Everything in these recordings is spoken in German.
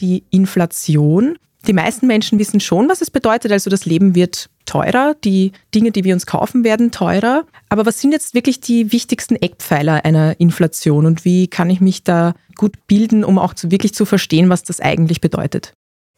Die Inflation. Die meisten Menschen wissen schon, was es bedeutet. Also das Leben wird teurer, die Dinge, die wir uns kaufen, werden teurer. Aber was sind jetzt wirklich die wichtigsten Eckpfeiler einer Inflation und wie kann ich mich da gut bilden, um auch zu, wirklich zu verstehen, was das eigentlich bedeutet?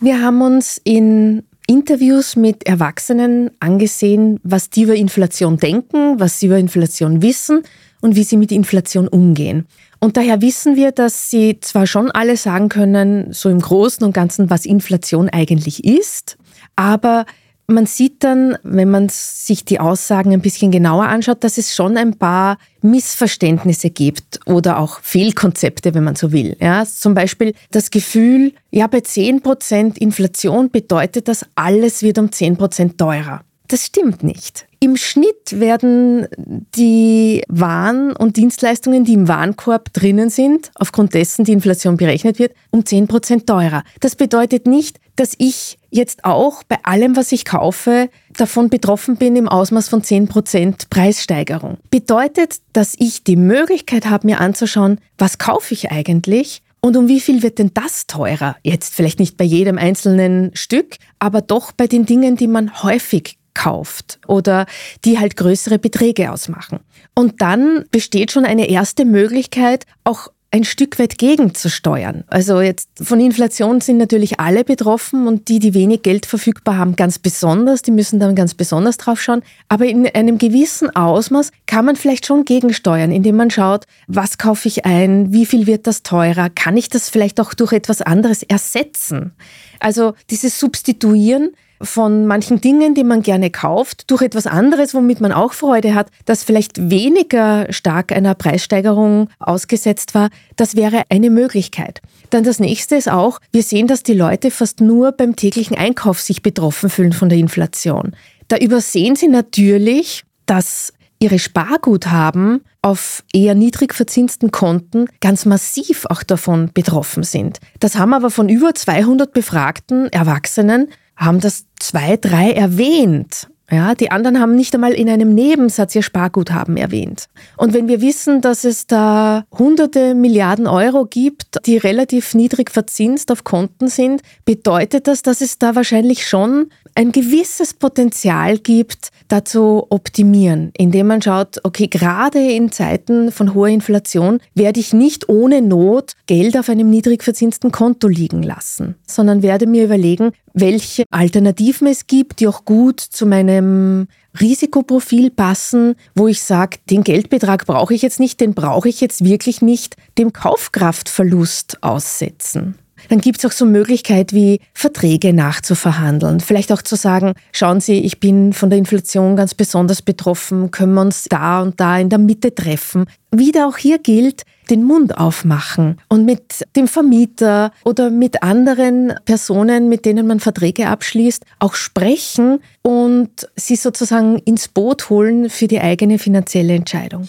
Wir haben uns in Interviews mit Erwachsenen angesehen, was die über Inflation denken, was sie über Inflation wissen und wie sie mit Inflation umgehen. Und daher wissen wir, dass sie zwar schon alle sagen können, so im Großen und Ganzen, was Inflation eigentlich ist, aber man sieht dann, wenn man sich die Aussagen ein bisschen genauer anschaut, dass es schon ein paar Missverständnisse gibt oder auch Fehlkonzepte, wenn man so will. Ja, zum Beispiel das Gefühl, ja, bei 10% Inflation bedeutet das, alles wird um 10% teurer. Das stimmt nicht. Im Schnitt werden die Waren und Dienstleistungen, die im Warenkorb drinnen sind, aufgrund dessen die Inflation berechnet wird, um 10 Prozent teurer. Das bedeutet nicht, dass ich jetzt auch bei allem, was ich kaufe, davon betroffen bin im Ausmaß von 10 Prozent Preissteigerung. Bedeutet, dass ich die Möglichkeit habe, mir anzuschauen, was kaufe ich eigentlich und um wie viel wird denn das teurer? Jetzt vielleicht nicht bei jedem einzelnen Stück, aber doch bei den Dingen, die man häufig kauft oder die halt größere Beträge ausmachen. Und dann besteht schon eine erste Möglichkeit, auch ein Stück weit gegenzusteuern. Also jetzt von Inflation sind natürlich alle betroffen und die, die wenig Geld verfügbar haben, ganz besonders. Die müssen dann ganz besonders drauf schauen. Aber in einem gewissen Ausmaß kann man vielleicht schon gegensteuern, indem man schaut, was kaufe ich ein, wie viel wird das teurer, kann ich das vielleicht auch durch etwas anderes ersetzen. Also dieses Substituieren von manchen Dingen, die man gerne kauft, durch etwas anderes, womit man auch Freude hat, das vielleicht weniger stark einer Preissteigerung ausgesetzt war, das wäre eine Möglichkeit. Dann das nächste ist auch, wir sehen, dass die Leute fast nur beim täglichen Einkauf sich betroffen fühlen von der Inflation. Da übersehen sie natürlich, dass ihre Sparguthaben auf eher niedrig verzinsten Konten ganz massiv auch davon betroffen sind. Das haben aber von über 200 befragten Erwachsenen haben das zwei, drei erwähnt. Ja, die anderen haben nicht einmal in einem Nebensatz ihr Sparguthaben erwähnt. Und wenn wir wissen, dass es da hunderte Milliarden Euro gibt, die relativ niedrig verzinst auf Konten sind, bedeutet das, dass es da wahrscheinlich schon ein gewisses Potenzial gibt, da zu optimieren, indem man schaut, okay, gerade in Zeiten von hoher Inflation werde ich nicht ohne Not Geld auf einem niedrig verzinsten Konto liegen lassen, sondern werde mir überlegen, welche Alternativen es gibt, die auch gut zu meinem Risikoprofil passen, wo ich sage, den Geldbetrag brauche ich jetzt nicht, den brauche ich jetzt wirklich nicht dem Kaufkraftverlust aussetzen. Dann gibt es auch so Möglichkeit wie Verträge nachzuverhandeln. Vielleicht auch zu sagen, schauen Sie, ich bin von der Inflation ganz besonders betroffen, können wir uns da und da in der Mitte treffen. Wieder auch hier gilt, den Mund aufmachen und mit dem Vermieter oder mit anderen Personen, mit denen man Verträge abschließt, auch sprechen und sie sozusagen ins Boot holen für die eigene finanzielle Entscheidung.